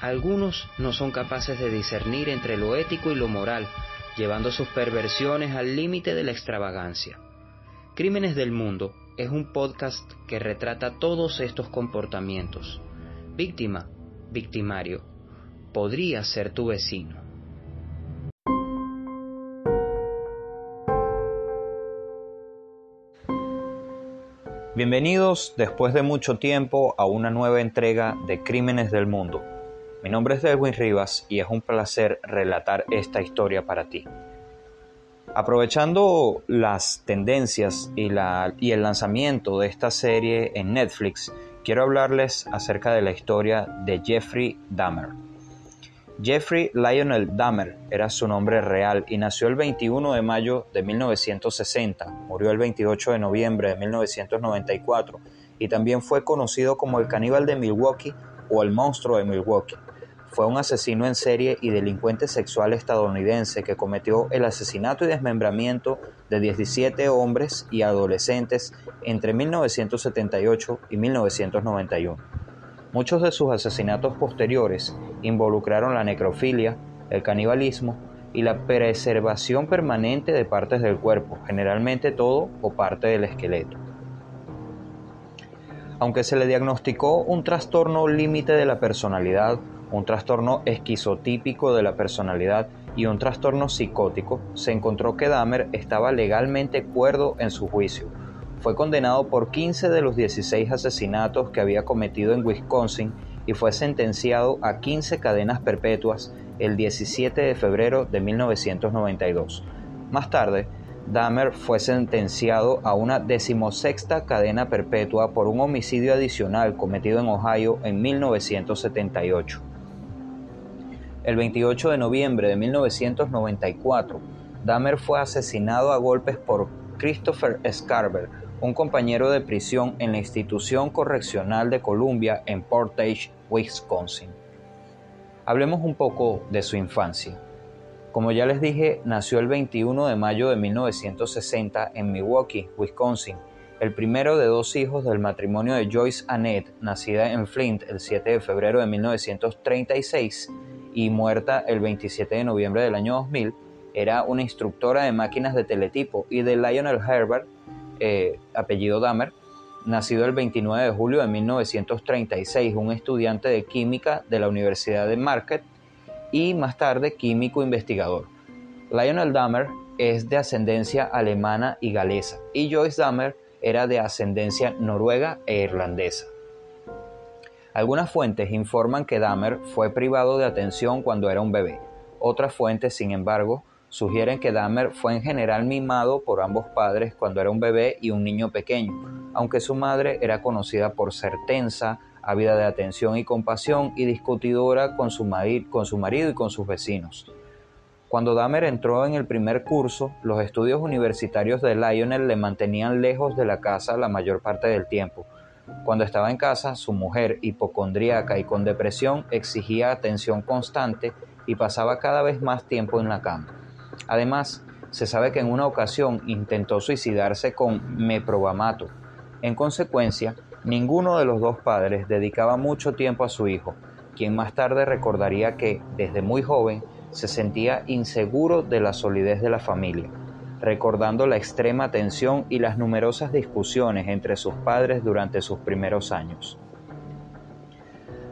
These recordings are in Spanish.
Algunos no son capaces de discernir entre lo ético y lo moral, llevando sus perversiones al límite de la extravagancia. Crímenes del Mundo es un podcast que retrata todos estos comportamientos. Víctima, victimario, podría ser tu vecino. Bienvenidos después de mucho tiempo a una nueva entrega de Crímenes del Mundo. Mi nombre es Delwin Rivas y es un placer relatar esta historia para ti. Aprovechando las tendencias y, y, el lanzamiento de esta serie en Netflix, quiero hablarles acerca de la historia de Jeffrey Dahmer. Jeffrey Lionel Dahmer era su nombre real y nació el 21 de mayo de 1960, murió el 28 de noviembre de 1994 y también fue conocido como el caníbal de Milwaukee o el monstruo de Milwaukee. Fue un asesino en serie y delincuente sexual estadounidense que cometió el asesinato y desmembramiento de 17 hombres y adolescentes entre 1978 y 1991. Muchos de sus asesinatos posteriores involucraron la necrofilia, el canibalismo y la preservación permanente de partes del cuerpo, generalmente todo o parte del esqueleto. Aunque se le diagnosticó un trastorno límite de la personalidad, un trastorno esquizotípico de la personalidad y un trastorno psicótico, se encontró que Dahmer estaba legalmente cuerdo en su juicio, fue condenado por 15 de los 16 asesinatos que había cometido en Wisconsin y fue sentenciado a 15 cadenas perpetuas el 17 de febrero de 1992. Más tarde, Dahmer fue sentenciado a una decimosexta cadena perpetua por un homicidio adicional cometido en Ohio en 1978. El 28 de noviembre de 1994, Dahmer fue asesinado a golpes por Christopher Scarver, un compañero de prisión en la institución correccional de Columbia en Portage, Wisconsin. Hablemos un poco de su infancia. Como ya les dije, nació el 21 de mayo de 1960 en Milwaukee, Wisconsin, el primero de dos hijos del matrimonio de Joyce Annette, nacida en Flint el 7 de febrero de 1936 y muerta el 27 de noviembre del año 2000, era una instructora de máquinas de teletipo, y de Lionel Herbert, eh, apellido Dahmer, nacido el 29 de julio de 1936, un estudiante de química de la Universidad de Marquette y más tarde químico investigador. Lionel Dahmer es de ascendencia alemana y galesa y Joyce Dahmer era de ascendencia noruega e irlandesa. Algunas fuentes informan que Dahmer fue privado de atención cuando era un bebé. Otras fuentes, sin embargo, sugieren que Dahmer fue en general mimado por ambos padres cuando era un bebé y un niño pequeño, aunque su madre era conocida por ser tensa, ávida de atención y compasión y discutidora con su, marido y con sus vecinos. Cuando Dahmer entró en el primer curso, los estudios universitarios de Lionel le mantenían lejos de la casa la mayor parte del tiempo. Cuando estaba en casa, su mujer, hipocondríaca y con depresión, exigía atención constante y pasaba cada vez más tiempo en la cama. Además, se sabe que en una ocasión intentó suicidarse con meprobamato. En consecuencia, ninguno de los dos padres dedicaba mucho tiempo a su hijo, quien más tarde recordaría que, desde muy joven, se sentía inseguro de la solidez de la familia, recordando la extrema tensión y las numerosas discusiones entre sus padres durante sus primeros años.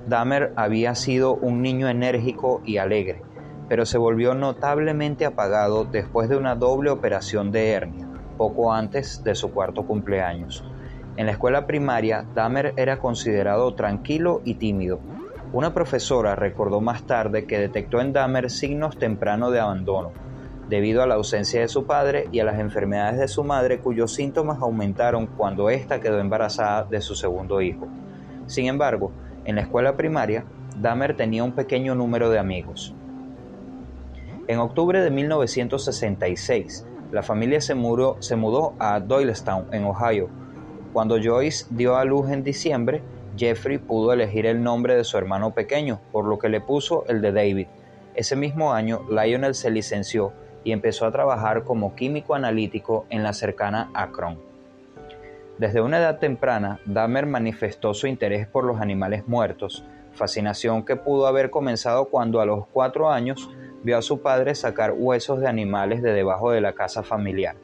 Dahmer había sido un niño enérgico y alegre, pero se volvió notablemente apagado después de una doble operación de hernia, poco antes de su cuarto cumpleaños. En la escuela primaria, Dahmer era considerado tranquilo y tímido. Una profesora recordó más tarde que detectó en Dahmer signos tempranos de abandono, debido a la ausencia de su padre y a las enfermedades de su madre cuyos síntomas aumentaron cuando ésta quedó embarazada de su segundo hijo. Sin embargo, en la escuela primaria, Dahmer tenía un pequeño número de amigos. En octubre de 1966, la familia se se mudó a Doylestown, en Ohio. Cuando Joyce dio a luz en diciembre, Jeffrey pudo elegir el nombre de su hermano pequeño, por lo que le puso el de David. Ese mismo año, Lionel se licenció y empezó a trabajar como químico analítico en la cercana Akron. Desde una edad temprana, Dahmer manifestó su interés por los animales muertos, fascinación que pudo haber comenzado cuando a los cuatro años vio a su padre sacar huesos de animales de debajo de la casa familiar.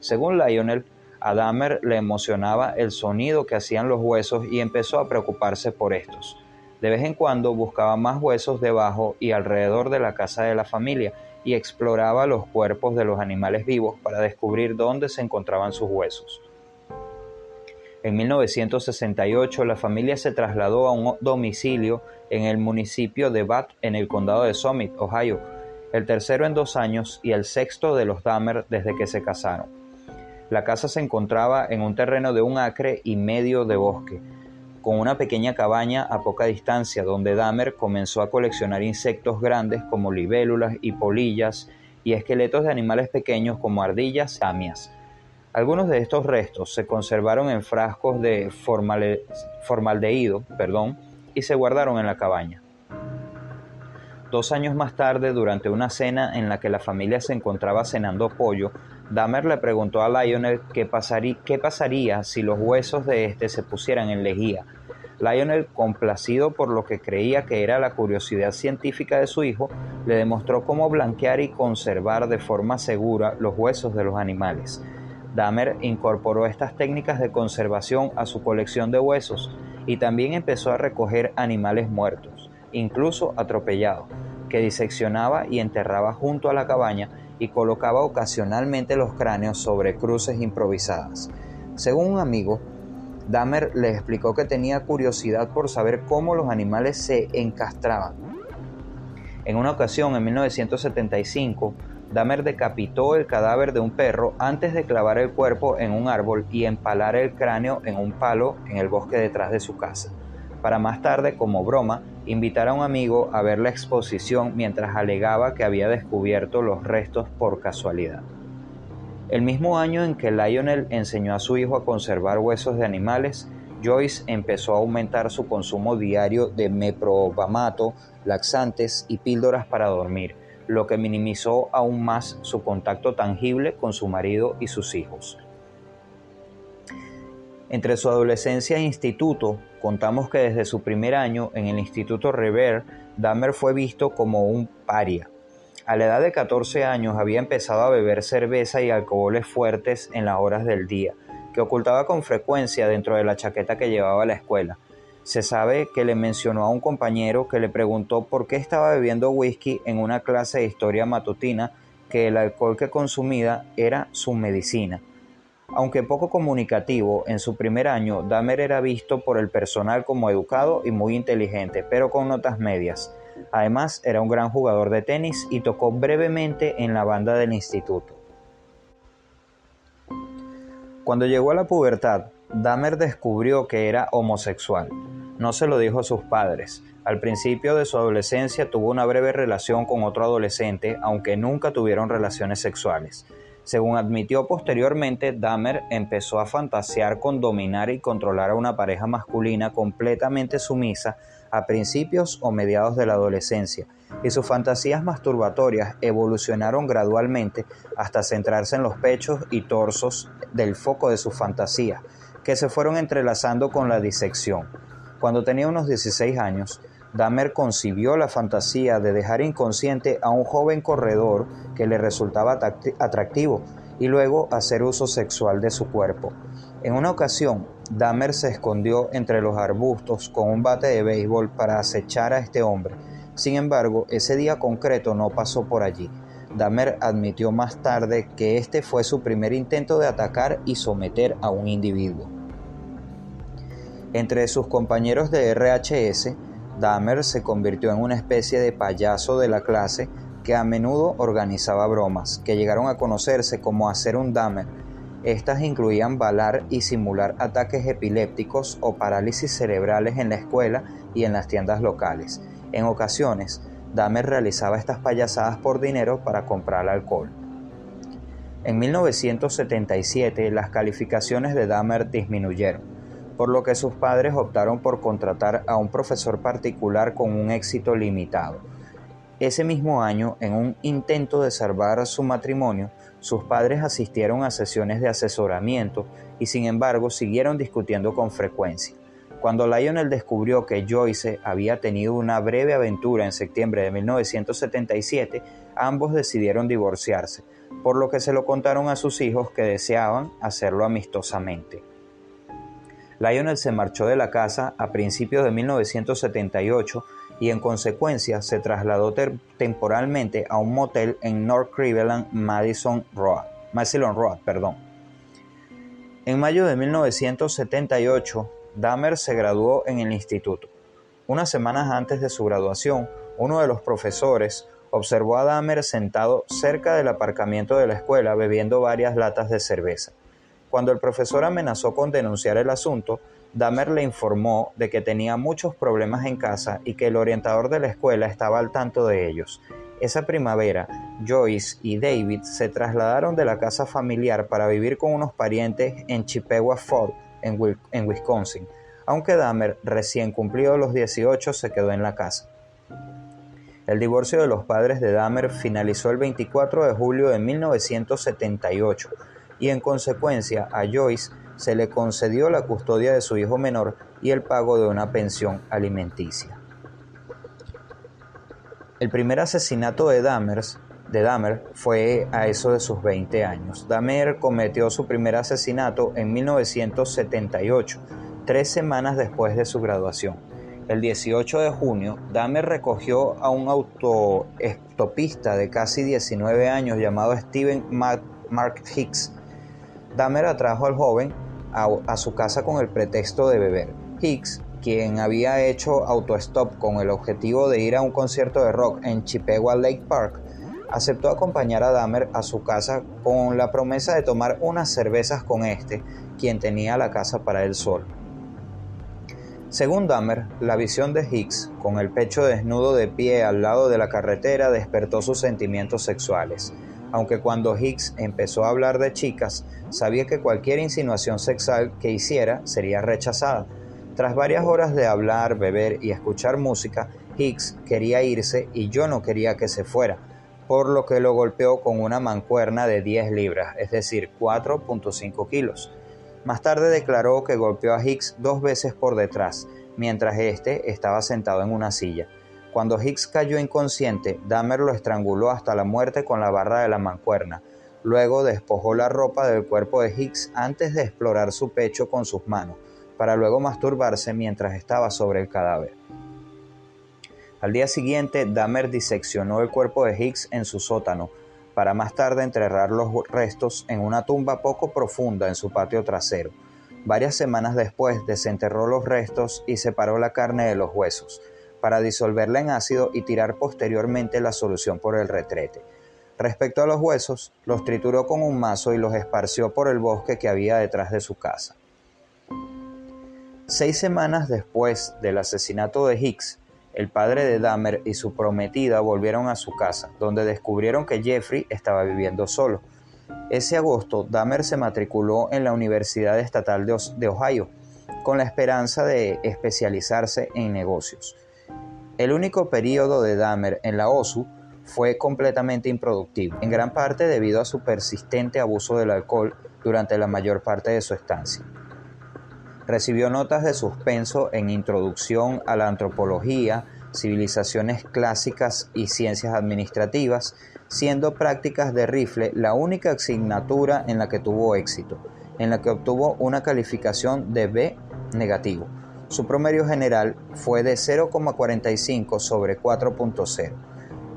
Según Lionel, a Dahmer le emocionaba el sonido que hacían los huesos y empezó a preocuparse por estos. De vez en cuando buscaba más huesos debajo y alrededor de la casa de la familia y exploraba los cuerpos de los animales vivos para descubrir dónde se encontraban sus huesos. En 1968 la familia se trasladó a un domicilio en el municipio de Bath en el condado de Summit, Ohio, el tercero en dos años y el sexto de los Dahmer desde que se casaron. La casa se encontraba en un terreno de un acre y medio de bosque, con una pequeña cabaña a poca distancia donde Dahmer comenzó a coleccionar insectos grandes como libélulas y polillas y esqueletos de animales pequeños como ardillas y amias. Algunos de estos restos se conservaron en frascos de formaldehído perdón, y se guardaron en la cabaña. Dos años más tarde, durante una cena en la que la familia se encontraba cenando pollo, Dahmer le preguntó a Lionel qué pasaría, qué pasaría si los huesos de éste se pusieran en lejía. Lionel, complacido por lo que creía que era la curiosidad científica de su hijo, le demostró cómo blanquear y conservar de forma segura los huesos de los animales. Dahmer incorporó estas técnicas de conservación a su colección de huesos y también empezó a recoger animales muertos incluso atropellado, que diseccionaba y enterraba junto a la cabaña y colocaba ocasionalmente los cráneos sobre cruces improvisadas. Según un amigo, Dahmer le explicó que tenía curiosidad por saber cómo los animales se encastraban. En una ocasión, en 1975, Dahmer decapitó el cadáver de un perro antes de clavar el cuerpo en un árbol y empalar el cráneo en un palo en el bosque detrás de su casa, para más tarde, como broma, invitar a un amigo a ver la exposición mientras alegaba que había descubierto los restos por casualidad. El mismo año en que Lionel enseñó a su hijo a conservar huesos de animales, Joyce empezó a aumentar su consumo diario de meprobamato, laxantes y píldoras para dormir, lo que minimizó aún más su contacto tangible con su marido y sus hijos. Entre su adolescencia e instituto, contamos que desde su primer año en el Instituto Rever, Dahmer fue visto como un paria. A la edad de 14 años había empezado a beber cerveza y alcoholes fuertes en las horas del día, que ocultaba con frecuencia dentro de la chaqueta que llevaba a la escuela. Se sabe que le mencionó a un compañero que le preguntó por qué estaba bebiendo whisky en una clase de historia matutina que el alcohol que consumía era su medicina. Aunque poco comunicativo, en su primer año Dahmer era visto por el personal como educado y muy inteligente, pero con notas medias. Además, era un gran jugador de tenis y tocó brevemente en la banda del instituto. Cuando llegó a la pubertad, Dahmer descubrió que era homosexual. No se lo dijo a sus padres. Al principio de su adolescencia tuvo una breve relación con otro adolescente, aunque nunca tuvieron relaciones sexuales. Según admitió posteriormente, Dahmer empezó a fantasear con dominar y controlar a una pareja masculina completamente sumisa a principios o mediados de la adolescencia, y sus fantasías masturbatorias evolucionaron gradualmente hasta centrarse en los pechos y torsos del foco de sus fantasías, que se fueron entrelazando con la disección. Cuando tenía unos 16 años, Dahmer concibió la fantasía de dejar inconsciente a un joven corredor que le resultaba atractivo y luego hacer uso sexual de su cuerpo. En una ocasión, Dahmer se escondió entre los arbustos con un bate de béisbol para acechar a este hombre. Sin embargo, ese día concreto no pasó por allí. Dahmer admitió más tarde que este fue su primer intento de atacar y someter a un individuo. Entre sus compañeros de RHS, Dahmer se convirtió en una especie de payaso de la clase que a menudo organizaba bromas, que llegaron a conocerse como hacer un Dahmer. Estas incluían balar y simular ataques epilépticos o parálisis cerebrales en la escuela y en las tiendas locales, En ocasiones, Dahmer realizaba estas payasadas por dinero para comprar alcohol. En 1977 las calificaciones de Dahmer disminuyeron, por lo que sus padres optaron por contratar a un profesor particular con un éxito limitado. Ese mismo año, en un intento de salvar su matrimonio, sus padres asistieron a sesiones de asesoramiento y sin embargo siguieron discutiendo con frecuencia. Cuando Lionel descubrió que Joyce había tenido una breve aventura en septiembre de 1977, ambos decidieron divorciarse, por lo que se lo contaron a sus hijos que deseaban hacerlo amistosamente. Lionel se marchó de la casa a principios de 1978 y en consecuencia se trasladó temporalmente a un motel en North Cleveland, Madison Road. Madison Road perdón. En mayo de 1978, Dahmer se graduó en el instituto. Unas semanas antes de su graduación, uno de los profesores observó a Dahmer sentado cerca del aparcamiento de la escuela bebiendo varias latas de cerveza. Cuando el profesor amenazó con denunciar el asunto, Dahmer le informó de que tenía muchos problemas en casa y que el orientador de la escuela estaba al tanto de ellos. Esa primavera, Joyce y David se trasladaron de la casa familiar para vivir con unos parientes en Chippewa Falls, en, Wisconsin, aunque Dahmer, recién cumplido los 18, se quedó en la casa. El divorcio de los padres de Dahmer finalizó el 24 de julio de 1978 y en consecuencia a Joyce se le concedió la custodia de su hijo menor y el pago de una pensión alimenticia. El primer asesinato de Dahmer de Dahmer fue a eso de sus 20 años. Dahmer cometió su primer asesinato en 1978, tres semanas después de su graduación. El 18 de junio, Dahmer recogió a un autoestopista de casi 19 años llamado Steven Mark Hicks. Dahmer atrajo al joven a, su casa con el pretexto de beber. Hicks quien había hecho autostop con el objetivo de ir a un concierto de rock en Chippewa Lake Park, aceptó acompañar a Dahmer a su casa con la promesa de tomar unas cervezas con este, quien tenía la casa para él solo. Según Dahmer, la visión de Hicks, con el pecho desnudo de pie al lado de la carretera, despertó sus sentimientos sexuales, aunque cuando Hicks empezó a hablar de chicas, sabía que cualquier insinuación sexual que hiciera sería rechazada. Tras varias horas de hablar, beber y escuchar música, Hicks quería irse y yo no quería que se fuera, por lo que lo golpeó con una mancuerna de 10 libras, es decir, 4.5 kilos. Más tarde declaró que golpeó a Hicks dos veces por detrás, mientras éste estaba sentado en una silla. Cuando Hicks cayó inconsciente, Dahmer lo estranguló hasta la muerte con la barra de la mancuerna. Luego despojó la ropa del cuerpo de Hicks antes de explorar su pecho con sus manos, para luego masturbarse mientras estaba sobre el cadáver. Al día siguiente, Dahmer diseccionó el cuerpo de Hicks en su sótano, para más tarde enterrar los restos en una tumba poco profunda en su patio trasero. Varias semanas después desenterró los restos y separó la carne de los huesos, para disolverla en ácido y tirar posteriormente la solución por el retrete. Respecto a los huesos, los trituró con un mazo y los esparció por el bosque que había detrás de su casa. Seis semanas después del asesinato de Hicks, el padre de Dahmer y su prometida volvieron a su casa, donde descubrieron que Jeffrey estaba viviendo solo. Ese agosto, Dahmer se matriculó en la Universidad Estatal de Ohio, con la esperanza de especializarse en negocios. El único periodo de Dahmer en la OSU fue completamente improductivo, en gran parte debido a su persistente abuso del alcohol durante la mayor parte de su estancia. Recibió notas de suspenso en Introducción a la Antropología, Civilizaciones Clásicas y Ciencias Administrativas, siendo prácticas de rifle la única asignatura en la que tuvo éxito, en la que obtuvo una calificación de B negativo. Su promedio general fue de 0,45 sobre 4.0.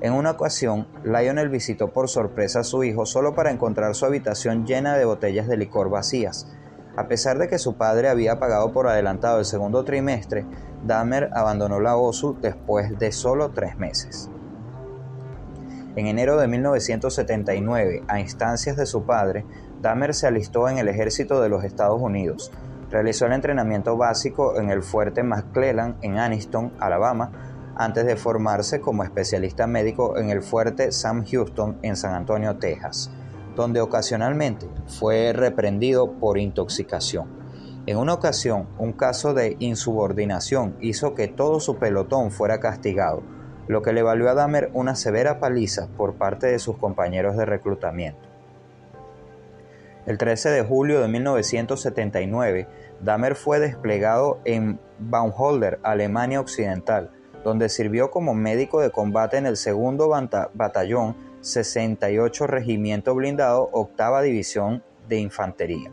En una ocasión, Lionel visitó por sorpresa a su hijo solo para encontrar su habitación llena de botellas de licor vacías. A pesar de que su padre había pagado por adelantado el segundo trimestre, Dahmer abandonó la OSU después de solo tres meses. En enero de 1979, a instancias de su padre, Dahmer se alistó en el ejército de los Estados Unidos. Realizó el entrenamiento básico en el fuerte McClellan en Anniston, Alabama, antes de formarse como especialista médico en el fuerte Sam Houston en San Antonio, Texas, donde ocasionalmente fue reprendido por intoxicación. En una ocasión, un caso de insubordinación hizo que todo su pelotón fuera castigado, lo que le valió a Dahmer una severa paliza por parte de sus compañeros de reclutamiento. El 13 de julio de 1979, Dahmer fue desplegado en Baumholder, Alemania Occidental, donde sirvió como médico de combate en el segundo batallón 68 Regimiento Blindado, octava División de Infantería.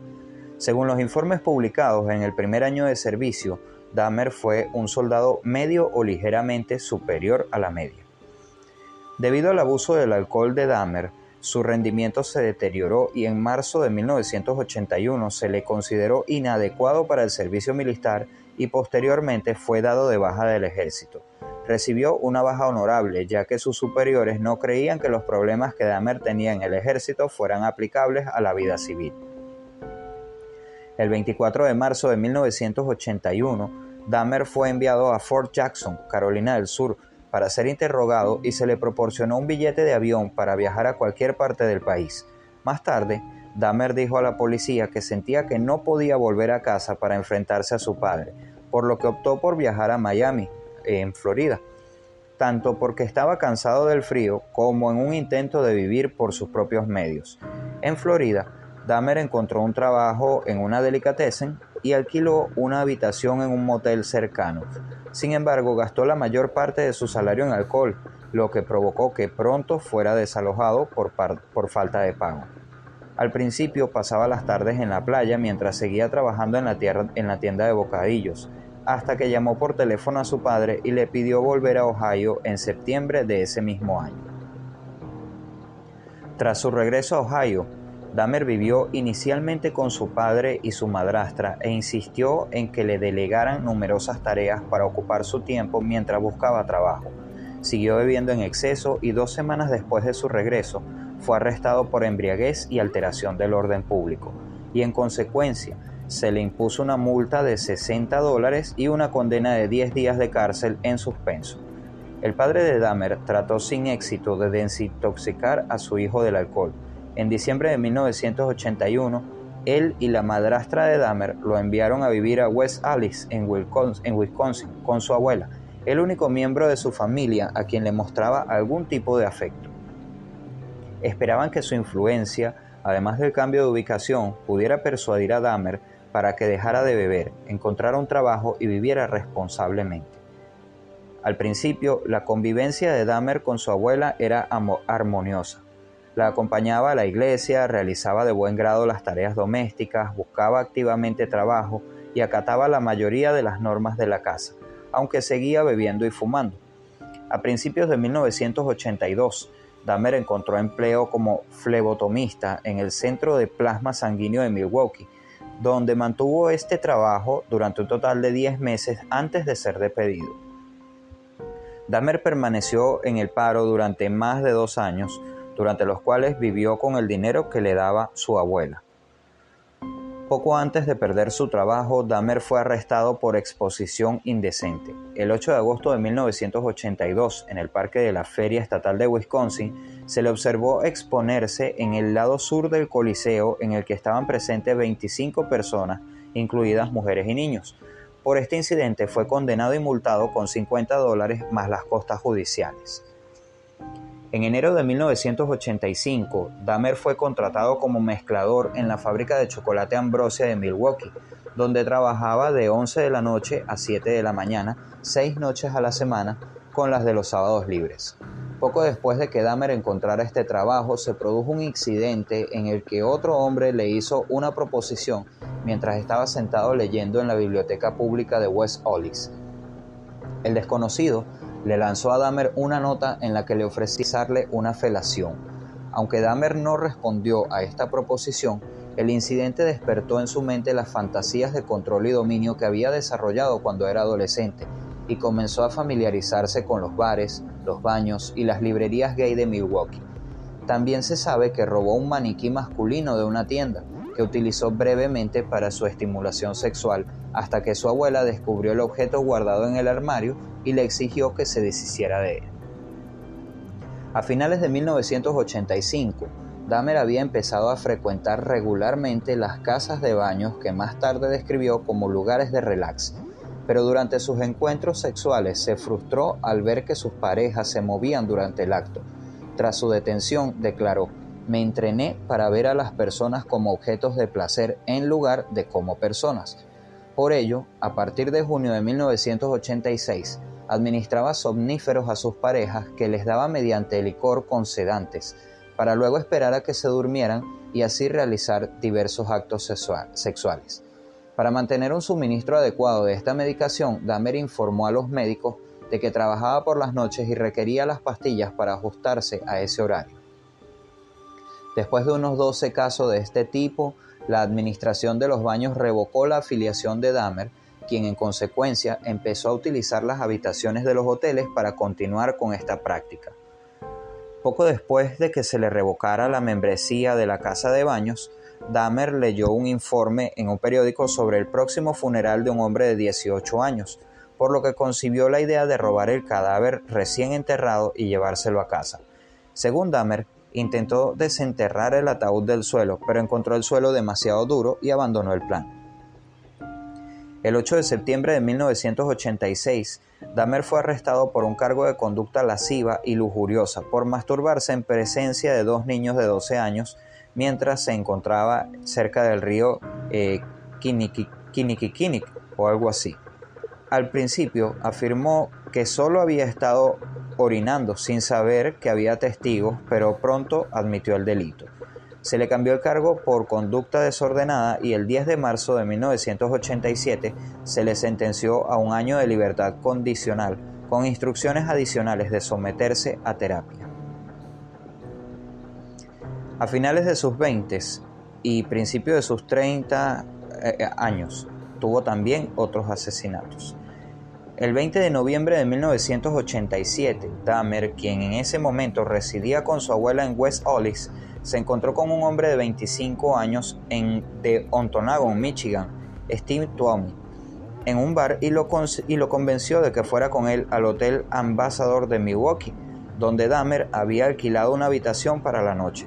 Según los informes publicados en el primer año de servicio, Dahmer fue un soldado medio o ligeramente superior a la media. Debido al abuso del alcohol de Dahmer, su rendimiento se deterioró y en marzo de 1981 se le consideró inadecuado para el servicio militar y posteriormente fue dado de baja del ejército. Recibió una baja honorable ya que sus superiores no creían que los problemas que Dahmer tenía en el ejército fueran aplicables a la vida civil. El 24 de marzo de 1981, Dahmer fue enviado a Fort Jackson, Carolina del Sur, para ser interrogado y se le proporcionó un billete de avión para viajar a cualquier parte del país. Más tarde, Dahmer dijo a la policía que sentía que no podía volver a casa para enfrentarse a su padre, por lo que optó por viajar a Miami, en Florida, tanto porque estaba cansado del frío como en un intento de vivir por sus propios medios. En Florida, Dahmer encontró un trabajo en una delicatessen y alquiló una habitación en un motel cercano. Sin embargo, gastó la mayor parte de su salario en alcohol, lo que provocó que pronto fuera desalojado por, por falta de pago. Al principio pasaba las tardes en la playa mientras seguía trabajando en la, en la tienda de bocadillos, hasta que llamó por teléfono a su padre y le pidió volver a Ohio en septiembre de ese mismo año. Tras su regreso a Ohio, Dahmer vivió inicialmente con su padre y su madrastra e insistió en que le delegaran numerosas tareas para ocupar su tiempo mientras buscaba trabajo. Siguió bebiendo en exceso y dos semanas después de su regreso fue arrestado por embriaguez y alteración del orden público, y en consecuencia se le impuso una multa de 60 dólares y una condena de 10 días de cárcel en suspenso. El padre de Dahmer trató sin éxito de desintoxicar a su hijo del alcohol, en diciembre de 1981, él y la madrastra de Dahmer lo enviaron a vivir a West Alice, en Wisconsin, con su abuela, el único miembro de su familia a quien le mostraba algún tipo de afecto. Esperaban que su influencia, además del cambio de ubicación, pudiera persuadir a Dahmer para que dejara de beber, encontrara un trabajo y viviera responsablemente. Al principio, la convivencia de Dahmer con su abuela era armoniosa. La acompañaba a la iglesia, realizaba de buen grado las tareas domésticas, buscaba activamente trabajo y acataba la mayoría de las normas de la casa, aunque seguía bebiendo y fumando. A principios de 1982, Dahmer encontró empleo como flebotomista en el Centro de Plasma Sanguíneo de Milwaukee, donde mantuvo este trabajo durante un total de 10 meses antes de ser despedido. Dahmer permaneció en el paro durante más de dos años, durante los cuales vivió con el dinero que le daba su abuela. Poco antes de perder su trabajo, Dahmer fue arrestado por exposición indecente. El 8 de agosto de 1982, en el parque de la Feria Estatal de Wisconsin, se le observó exponerse en el lado sur del Coliseo en el que estaban presentes 25 personas, incluidas mujeres y niños. Por este incidente fue condenado y multado con 50 dólares más las costas judiciales. En enero de 1985, Dahmer fue contratado como mezclador en la fábrica de chocolate Ambrosia de Milwaukee, donde trabajaba de 11 de la noche a 7 de la mañana, seis noches a la semana, con las de los sábados libres. Poco después de que Dahmer encontrara este trabajo, se produjo un incidente en el que otro hombre le hizo una proposición mientras estaba sentado leyendo en la biblioteca pública de West Ollis. El desconocido le lanzó a Dahmer una nota en la que le ofrecía darle una felación. Aunque Dahmer no respondió a esta proposición, el incidente despertó en su mente las fantasías de control y dominio que había desarrollado cuando era adolescente y comenzó a familiarizarse con los bares, los baños y las librerías gay de Milwaukee. También se sabe que robó un maniquí masculino de una tienda que utilizó brevemente para su estimulación sexual hasta que su abuela descubrió el objeto guardado en el armario y le exigió que se deshiciera de él. A finales de 1985, Dahmer había empezado a frecuentar regularmente las casas de baños que más tarde describió como lugares de relax, pero durante sus encuentros sexuales se frustró al ver que sus parejas se movían durante el acto. Tras su detención, declaró, me entrené para ver a las personas como objetos de placer en lugar de como personas. Por ello, a partir de junio de 1986, administraba somníferos a sus parejas que les daba mediante licor con sedantes, para luego esperar a que se durmieran y así realizar diversos actos sexuales. Para mantener un suministro adecuado de esta medicación, Dahmer informó a los médicos de que trabajaba por las noches y requería las pastillas para ajustarse a ese horario. Después de unos 12 casos de este tipo, la administración de los baños revocó la afiliación de Dahmer quien en consecuencia empezó a utilizar las habitaciones de los hoteles para continuar con esta práctica. Poco después de que se le revocara la membresía de la casa de baños, Dahmer leyó un informe en un periódico sobre el próximo funeral de un hombre de 18 años, por lo que concibió la idea de robar el cadáver recién enterrado y llevárselo a casa. Según Dahmer, intentó desenterrar el ataúd del suelo, pero encontró el suelo demasiado duro y abandonó el plan. El 8 de septiembre de 1986, Dahmer fue arrestado por un cargo de conducta lasciva y lujuriosa por masturbarse en presencia de dos niños de 12 años mientras se encontraba cerca del río eh, o algo así. Al principio afirmó que solo había estado orinando sin saber que había testigos, pero pronto admitió el delito. Se le cambió el cargo por conducta desordenada y el 10 de marzo de 1987 se le sentenció a un año de libertad condicional con instrucciones adicionales de someterse a terapia. A finales de sus 20 y principios de sus 30 eh, eh, años, tuvo también otros asesinatos. El 20 de noviembre de 1987, Dahmer, quien en ese momento residía con su abuela en West Hollis, se encontró con un hombre de 25 años en, de Ontonagon, Michigan, Steve Tuomi, en un bar y lo, y lo convenció de que fuera con él al Hotel Ambassador de Milwaukee, donde Dahmer había alquilado una habitación para la noche.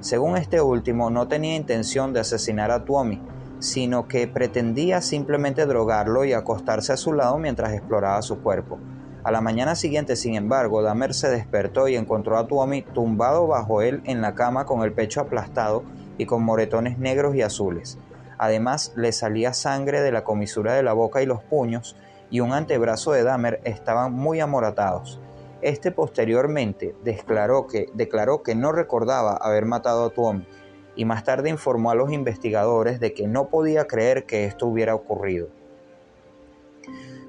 Según este último, no tenía intención de asesinar a Tuomi, sino que pretendía simplemente drogarlo y acostarse a su lado mientras exploraba su cuerpo. A la mañana siguiente, sin embargo, Dahmer se despertó y encontró a Tuomi tumbado bajo él en la cama con el pecho aplastado y con moretones negros y azules. Además, le salía sangre de la comisura de la boca y los puños, y un antebrazo de Dahmer estaban muy amoratados. Este posteriormente declaró que, declaró que no recordaba haber matado a Tuomi, y más tarde informó a los investigadores de que no podía creer que esto hubiera ocurrido.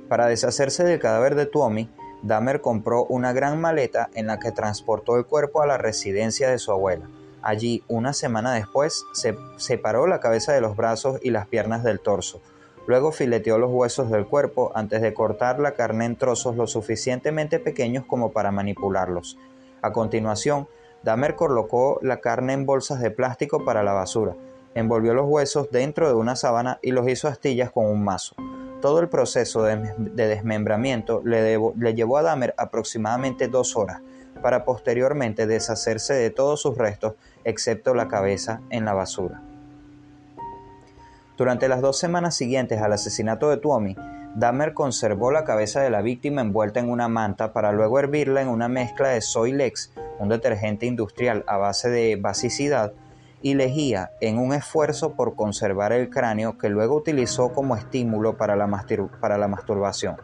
Para deshacerse del cadáver de Tuomi, Dahmer compró una gran maleta en la que transportó el cuerpo a la residencia de su abuela. Allí, una semana después, se separó la cabeza de los brazos y las piernas del torso. Luego fileteó los huesos del cuerpo antes de cortar la carne en trozos lo suficientemente pequeños como para manipularlos. A continuación, Dahmer colocó la carne en bolsas de plástico para la basura, envolvió los huesos dentro de una sábana y los hizo astillas con un mazo. Todo el proceso de, desmembramiento le, le llevó a Dahmer aproximadamente dos horas, para posteriormente deshacerse de todos sus restos, excepto la cabeza, en la basura. Durante las dos semanas siguientes al asesinato de Tuomi, Dahmer conservó la cabeza de la víctima envuelta en una manta para luego hervirla en una mezcla de Soylex, un detergente industrial a base de basicidad, y lejía en un esfuerzo por conservar el cráneo que luego utilizó como estímulo para la, masturbación.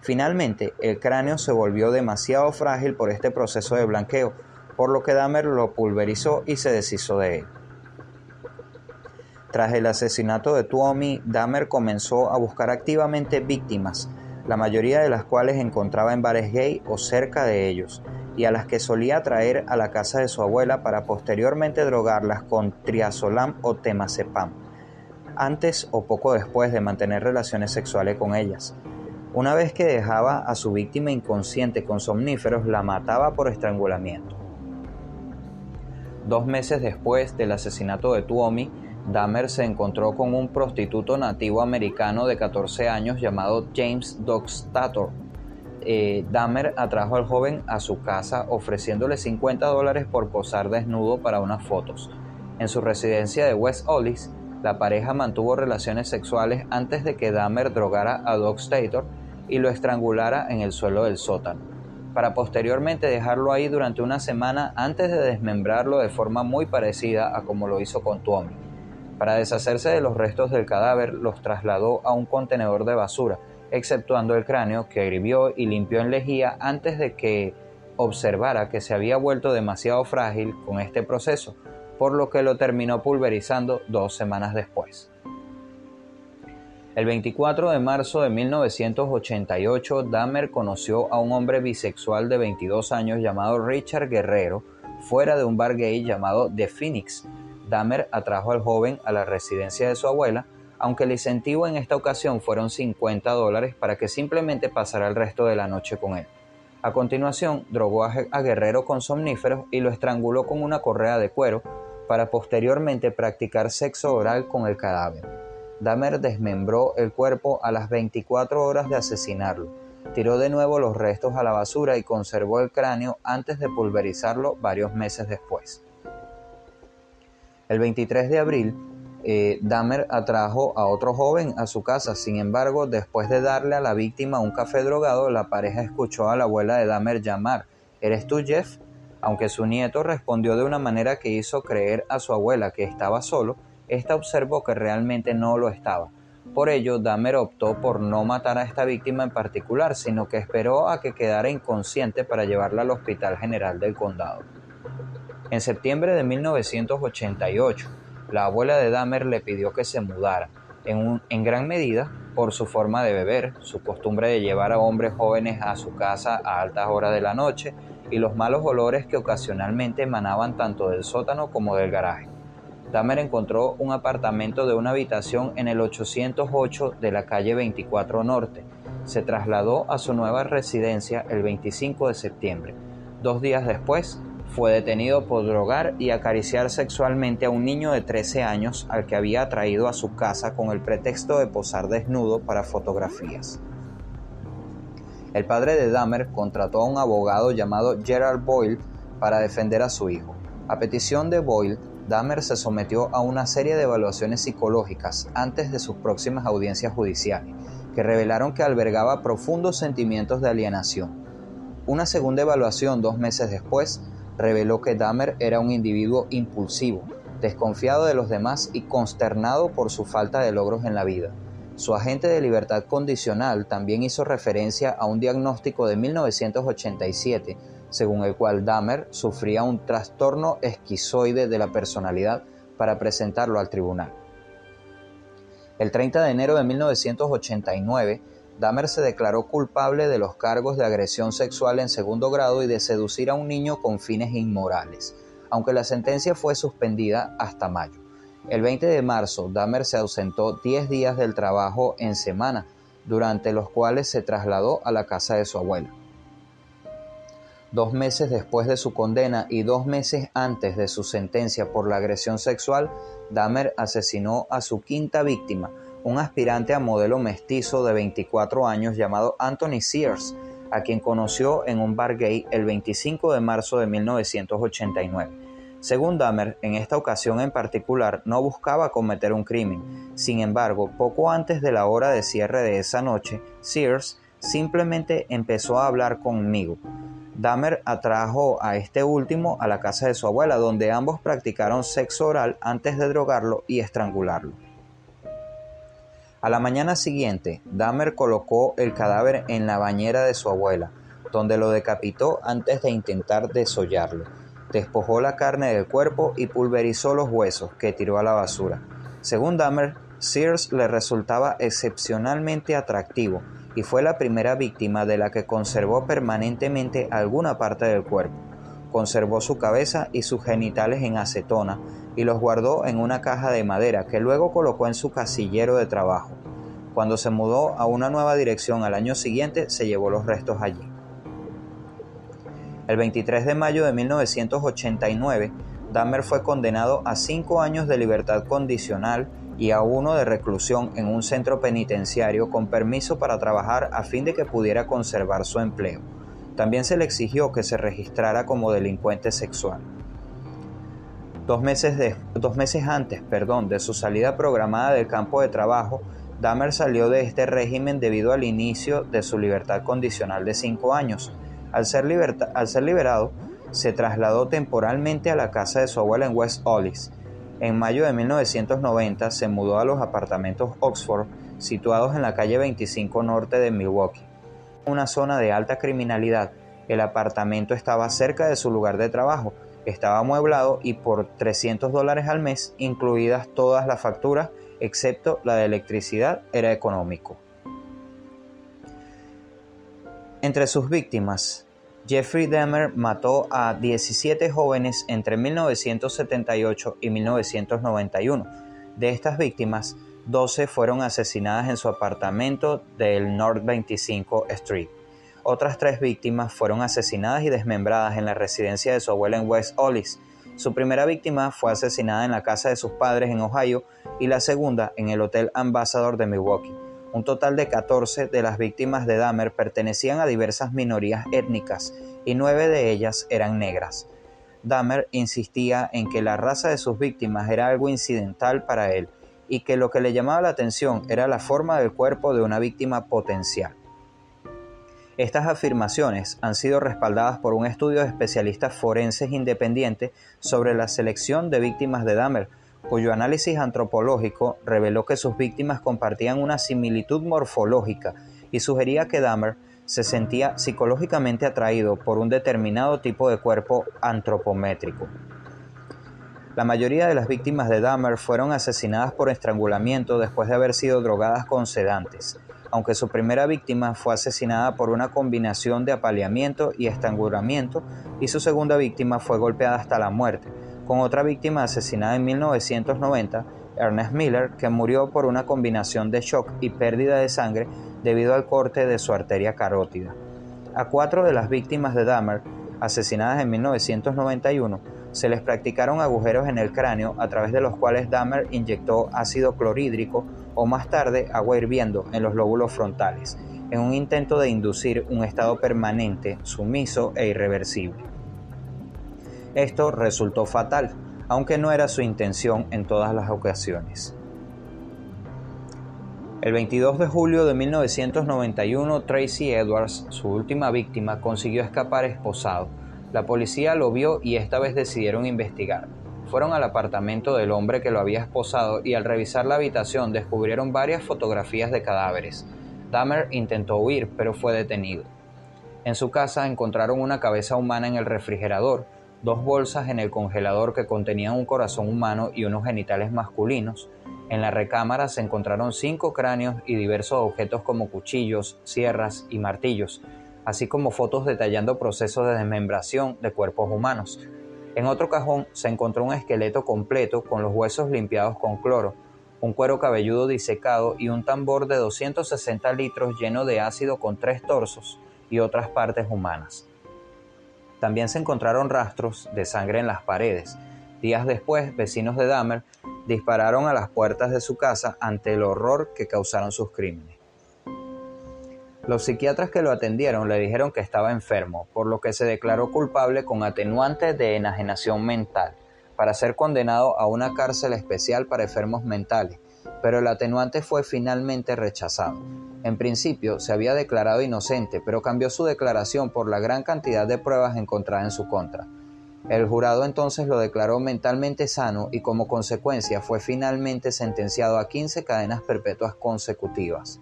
Finalmente, el cráneo se volvió demasiado frágil por este proceso de blanqueo, por lo que Dahmer lo pulverizó y se deshizo de él. Tras el asesinato de Tuomi, Dahmer comenzó a buscar activamente víctimas, la mayoría de las cuales encontraba en bares gay o cerca de ellos y a las que solía traer a la casa de su abuela para posteriormente drogarlas con triazolam o temazepam, antes o poco después de mantener relaciones sexuales con ellas. Una vez que dejaba a su víctima inconsciente con somníferos, la mataba por estrangulamiento. Dos meses después del asesinato de Tuomi, Dahmer se encontró con un prostituto nativo americano de 14 años llamado James Dockstator. Eh, atrajo al joven a su casa ofreciéndole 50 dólares por posar desnudo para unas fotos. En su residencia de West Hollis, la pareja mantuvo relaciones sexuales antes de que Dahmer drogara a Dockstator y lo estrangulara en el suelo del sótano, para posteriormente dejarlo ahí durante una semana antes de desmembrarlo de forma muy parecida a como lo hizo con Tommy. Para deshacerse de los restos del cadáver, los trasladó a un contenedor de basura, exceptuando el cráneo que hirvió y limpió en lejía antes de que observara que se había vuelto demasiado frágil con este proceso, por lo que lo terminó pulverizando dos semanas después. El 24 de marzo de 1988, Dahmer conoció a un hombre bisexual de 22 años llamado Richard Guerrero fuera de un bar gay llamado The Phoenix, Dahmer atrajo al joven a la residencia de su abuela, aunque el incentivo en esta ocasión fueron 50 dólares para que simplemente pasara el resto de la noche con él. A continuación, drogó a Guerrero con somníferos y lo estranguló con una correa de cuero para posteriormente practicar sexo oral con el cadáver. Dahmer desmembró el cuerpo a las 24 horas de asesinarlo, tiró de nuevo los restos a la basura y conservó el cráneo antes de pulverizarlo varios meses después. El 23 de abril, eh, Dahmer atrajo a otro joven a su casa. Sin embargo, después de darle a la víctima un café drogado, la pareja escuchó a la abuela de Dahmer llamar, ¿Eres tú, Jeff? Aunque su nieto respondió de una manera que hizo creer a su abuela que estaba solo, ésta observó que realmente no lo estaba. Por ello, Dahmer optó por no matar a esta víctima en particular, sino que esperó a que quedara inconsciente para llevarla al Hospital General del Condado. En septiembre de 1988, la abuela de Dahmer le pidió que se mudara, en, gran medida por su forma de beber, su costumbre de llevar a hombres jóvenes a su casa a altas horas de la noche y los malos olores que ocasionalmente emanaban tanto del sótano como del garaje. Dahmer encontró un apartamento de una habitación en el 808 de la calle 24 Norte. Se trasladó a su nueva residencia el 25 de septiembre. Dos días después, fue detenido por drogar y acariciar sexualmente a un niño de 13 años al que había traído a su casa con el pretexto de posar desnudo para fotografías. El padre de Dahmer contrató a un abogado llamado Gerald Boyle para defender a su hijo. A petición de Boyle, Dahmer se sometió a una serie de evaluaciones psicológicas antes de sus próximas audiencias judiciales, que revelaron que albergaba profundos sentimientos de alienación. Una segunda evaluación dos meses después reveló que Dahmer era un individuo impulsivo, desconfiado de los demás y consternado por su falta de logros en la vida. Su agente de libertad condicional también hizo referencia a un diagnóstico de 1987, según el cual Dahmer sufría un trastorno esquizoide de la personalidad para presentarlo al tribunal. El 30 de enero de 1989, Dahmer se declaró culpable de los cargos de agresión sexual en segundo grado y de seducir a un niño con fines inmorales, aunque la sentencia fue suspendida hasta mayo. El 20 de marzo, Dahmer se ausentó 10 días del trabajo en semana, durante los cuales se trasladó a la casa de su abuela. Dos meses después de su condena y dos meses antes de su sentencia por la agresión sexual, Dahmer asesinó a su quinta víctima, un aspirante a modelo mestizo de 24 años llamado Anthony Sears, a quien conoció en un bar gay el 25 de marzo de 1989. Según Dahmer, en esta ocasión en particular no buscaba cometer un crimen. Sin embargo, poco antes de la hora de cierre de esa noche, Sears simplemente empezó a hablar conmigo. Dahmer atrajo a este último a la casa de su abuela, donde ambos practicaron sexo oral antes de drogarlo y estrangularlo. A la mañana siguiente, Dahmer colocó el cadáver en la bañera de su abuela, donde lo decapitó antes de intentar desollarlo. Despojó la carne del cuerpo y pulverizó los huesos, que tiró a la basura. Según Dahmer, Sears le resultaba excepcionalmente atractivo y fue la primera víctima de la que conservó permanentemente alguna parte del cuerpo. Conservó su cabeza y sus genitales en acetona y los guardó en una caja de madera que luego colocó en su casillero de trabajo. Cuando se mudó a una nueva dirección al año siguiente, se llevó los restos allí. El 23 de mayo de 1989, Dahmer fue condenado a cinco años de libertad condicional y a uno de reclusión en un centro penitenciario con permiso para trabajar a fin de que pudiera conservar su empleo. También se le exigió que se registrara como delincuente sexual. Dos meses, antes perdón, de su salida programada del campo de trabajo, Dahmer salió de este régimen debido al inicio de su libertad condicional de cinco años. Al ser, al ser liberado, se trasladó temporalmente a la casa de su abuela en West Hollis. En mayo de 1990 se mudó a los apartamentos Oxford, situados en la calle 25 norte de Milwaukee, una zona de alta criminalidad. El apartamento estaba cerca de su lugar de trabajo, estaba amueblado y por 300 dólares al mes, incluidas todas las facturas, excepto la de electricidad, era económico. Entre sus víctimas, Jeffrey Dahmer mató a 17 jóvenes entre 1978 y 1991. De estas víctimas, 12 fueron asesinadas en su apartamento del North 25 Street. Otras tres víctimas fueron asesinadas y desmembradas en la residencia de su abuela en West Hollis. Su primera víctima fue asesinada en la casa de sus padres en Ohio y la segunda en el Hotel Ambassador de Milwaukee. Un total de 14 de las víctimas de Dahmer pertenecían a diversas minorías étnicas y nueve de ellas eran negras. Dahmer insistía en que la raza de sus víctimas era algo incidental para él y que lo que le llamaba la atención era la forma del cuerpo de una víctima potencial. Estas afirmaciones han sido respaldadas por un estudio de especialistas forenses independientes sobre la selección de víctimas de Dahmer, cuyo análisis antropológico reveló que sus víctimas compartían una similitud morfológica y sugería que Dahmer se sentía psicológicamente atraído por un determinado tipo de cuerpo antropométrico. La mayoría de las víctimas de Dahmer fueron asesinadas por estrangulamiento después de haber sido drogadas con sedantes aunque su primera víctima fue asesinada por una combinación de apaleamiento y estrangulamiento, y su segunda víctima fue golpeada hasta la muerte, con otra víctima asesinada en 1990, Ernest Miller, que murió por una combinación de shock y pérdida de sangre debido al corte de su arteria carótida. A cuatro de las víctimas de Dahmer, asesinadas en 1991, se les practicaron agujeros en el cráneo a través de los cuales Dahmer inyectó ácido clorhídrico o más tarde agua hirviendo en los lóbulos frontales, en un intento de inducir un estado permanente, sumiso e irreversible. Esto resultó fatal, aunque no era su intención en todas las ocasiones. El 22 de julio de 1991, Tracy Edwards, su última víctima, consiguió escapar esposado. La policía lo vio y esta vez decidieron investigar. Fueron al apartamento del hombre que lo había esposado y al revisar la habitación descubrieron varias fotografías de cadáveres. Dahmer intentó huir, pero fue detenido. En su casa encontraron una cabeza humana en el refrigerador, dos bolsas en el congelador que contenían un corazón humano y unos genitales masculinos. En la recámara se encontraron cinco cráneos y diversos objetos como cuchillos, sierras y martillos, así como fotos detallando procesos de desmembración de cuerpos humanos. En otro cajón se encontró un esqueleto completo con los huesos limpiados con cloro, un cuero cabelludo disecado y un tambor de 260 litros lleno de ácido con tres torsos y otras partes humanas. También se encontraron rastros de sangre en las paredes. Días después, vecinos de Dahmer dispararon a las puertas de su casa ante el horror que causaron sus crímenes. Los psiquiatras que lo atendieron le dijeron que estaba enfermo, por lo que se declaró culpable con atenuante de enajenación mental, para ser condenado a una cárcel especial para enfermos mentales, pero el atenuante fue finalmente rechazado. En principio se había declarado inocente, pero cambió su declaración por la gran cantidad de pruebas encontradas en su contra. El jurado entonces lo declaró mentalmente sano y como consecuencia fue finalmente sentenciado a 15 cadenas perpetuas consecutivas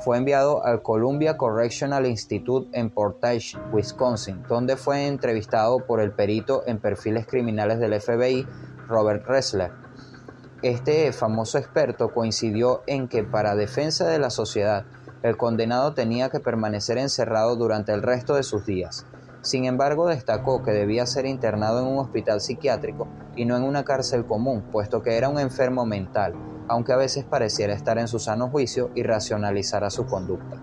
fue enviado al Columbia Correctional Institute en Portage, Wisconsin, donde fue entrevistado por el perito en perfiles criminales del FBI, Robert Ressler. Este famoso experto coincidió en que para defensa de la sociedad, el condenado tenía que permanecer encerrado durante el resto de sus días. Sin embargo, destacó que debía ser internado en un hospital psiquiátrico y no en una cárcel común, puesto que era un enfermo mental, aunque a veces pareciera estar en su sano juicio y racionalizara su conducta.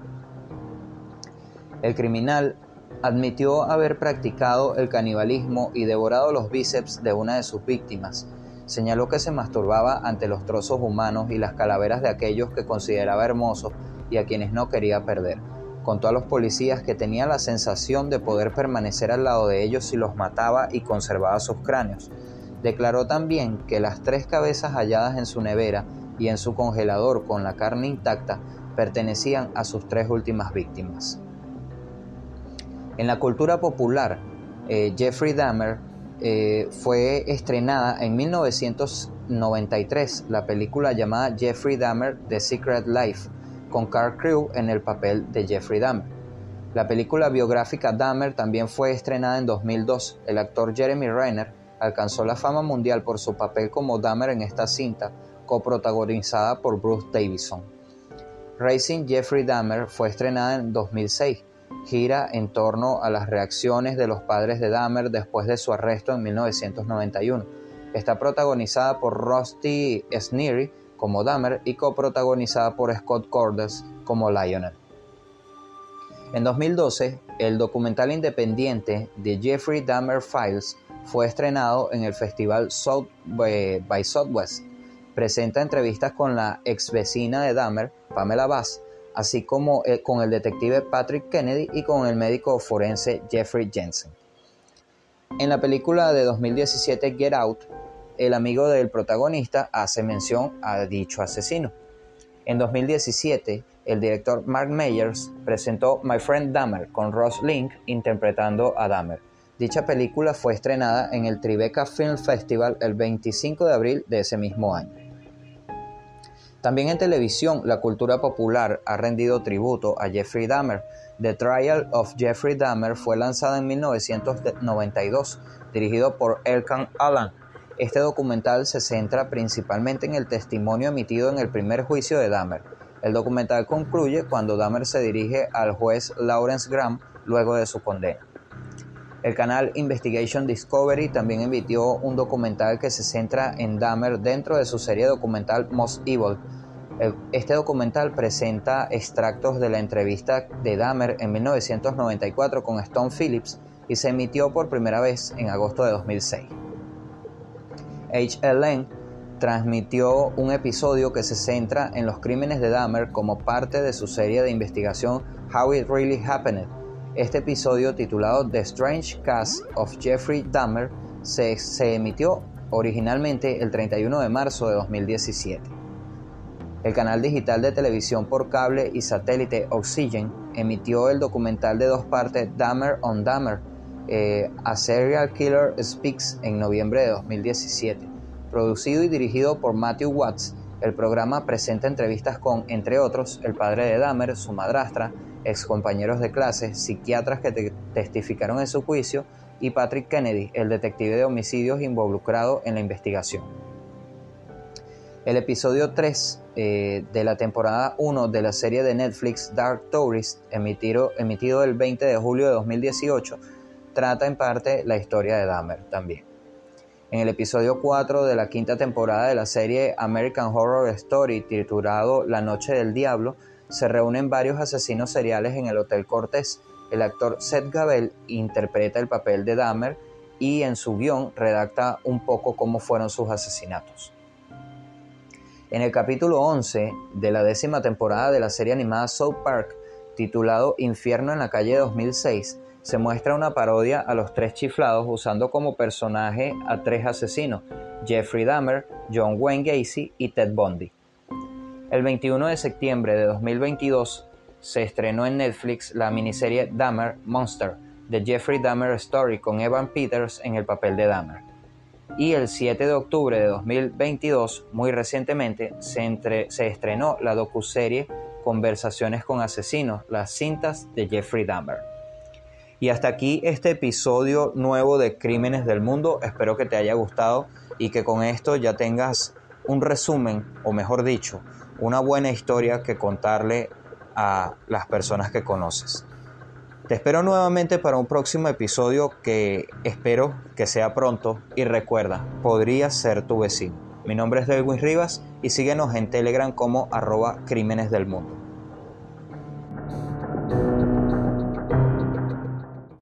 El criminal admitió haber practicado el canibalismo y devorado los bíceps de una de sus víctimas. Señaló que se masturbaba ante los trozos humanos y las calaveras de aquellos que consideraba hermosos y a quienes no quería perder. Contó a los policías que tenía la sensación de poder permanecer al lado de ellos si los mataba y conservaba sus cráneos. Declaró también que las tres cabezas halladas en su nevera y en su congelador con la carne intacta pertenecían a sus tres últimas víctimas. En la cultura popular, eh, Jeffrey Dahmer eh, fue estrenada en 1993 la película llamada Jeffrey Dahmer The Secret Life, con Carl Crew en el papel de Jeffrey Dahmer. La película biográfica Dahmer también fue estrenada en 2002. El actor Jeremy Renner alcanzó la fama mundial por su papel como Dahmer en esta cinta, coprotagonizada por Bruce Davison. Racing Jeffrey Dahmer fue estrenada en 2006 gira en torno a las reacciones de los padres de Dahmer después de su arresto en 1991. Está protagonizada por Rusty Sneary como Dahmer y coprotagonizada por Scott Cordes como Lionel. En 2012, el documental independiente de Jeffrey Dahmer Files fue estrenado en el festival South by Southwest. Presenta entrevistas con la ex vecina de Dahmer, Pamela Bass, así como eh, con el detective Patrick Kennedy y con el médico forense Jeffrey Jensen. En la película de 2017 Get Out, el amigo del protagonista hace mención a dicho asesino. En 2017, el director Mark Meyers presentó My Friend Dahmer con Ross Link interpretando a Dahmer. Dicha película fue estrenada en el Tribeca Film Festival el 25 de abril de ese mismo año. También en televisión, la cultura popular ha rendido tributo a Jeffrey Dahmer. The Trial of Jeffrey Dahmer fue lanzada en 1992, dirigido por Elkan Allan. Este documental se centra principalmente en el testimonio emitido en el primer juicio de Dahmer. El documental concluye cuando Dahmer se dirige al juez Lawrence Graham luego de su condena. El canal Investigation Discovery también emitió un documental que se centra en Dahmer dentro de su serie documental Most Evil. Este documental presenta extractos de la entrevista de Dahmer en 1994 con Stone Phillips y se emitió por primera vez en agosto de 2006. HLN transmitió un episodio que se centra en los crímenes de Dahmer como parte de su serie de investigación How It Really Happened, este episodio, titulado The Strange Case of Jeffrey Dahmer, se, emitió originalmente el 31 de marzo de 2017. El canal digital de televisión por cable y satélite Oxygen emitió el documental de dos partes Dahmer on Dahmer, eh, A Serial Killer Speaks en noviembre de 2017. Producido y dirigido por Matthew Watts, el programa presenta entrevistas con, entre otros, el padre de Dahmer, su madrastra, excompañeros de clase, psiquiatras que testificaron en su juicio y Patrick Kennedy, el detective de homicidios involucrado en la investigación. El episodio 3 eh, de la temporada 1 de la serie de Netflix Dark Tourist, emitido, emitido el 20 de julio de 2018, trata en parte la historia de Dahmer también. En el episodio 4 de la quinta temporada de la serie American Horror Story, titulado La Noche del Diablo, se reúnen varios asesinos seriales en el Hotel Cortés. El actor Seth Gabel interpreta el papel de Dahmer y en su guion redacta un poco cómo fueron sus asesinatos. En el capítulo 11 de la décima temporada de la serie animada South Park, titulado Infierno en la calle 2006, se muestra una parodia a los tres chiflados usando como personaje a tres asesinos, Jeffrey Dahmer, John Wayne Gacy y Ted Bundy. El 21 de septiembre de 2022 se estrenó en Netflix la miniserie Dahmer Monster, de Jeffrey Dahmer Story con Evan Peters en el papel de Dahmer. Y el 7 de octubre de 2022, muy recientemente, se, se estrenó la docuserie Conversaciones con Asesinos, las cintas de Jeffrey Dahmer. Y hasta aquí este episodio nuevo de Crímenes del Mundo. Espero que te haya gustado y que con esto ya tengas un resumen, o mejor dicho, una buena historia que contarle a las personas que conoces. Te espero nuevamente para un próximo episodio que espero que sea pronto y recuerda, podría ser tu vecino. Mi nombre es Delwin Rivas y síguenos en Telegram como arroba Crímenes del Mundo.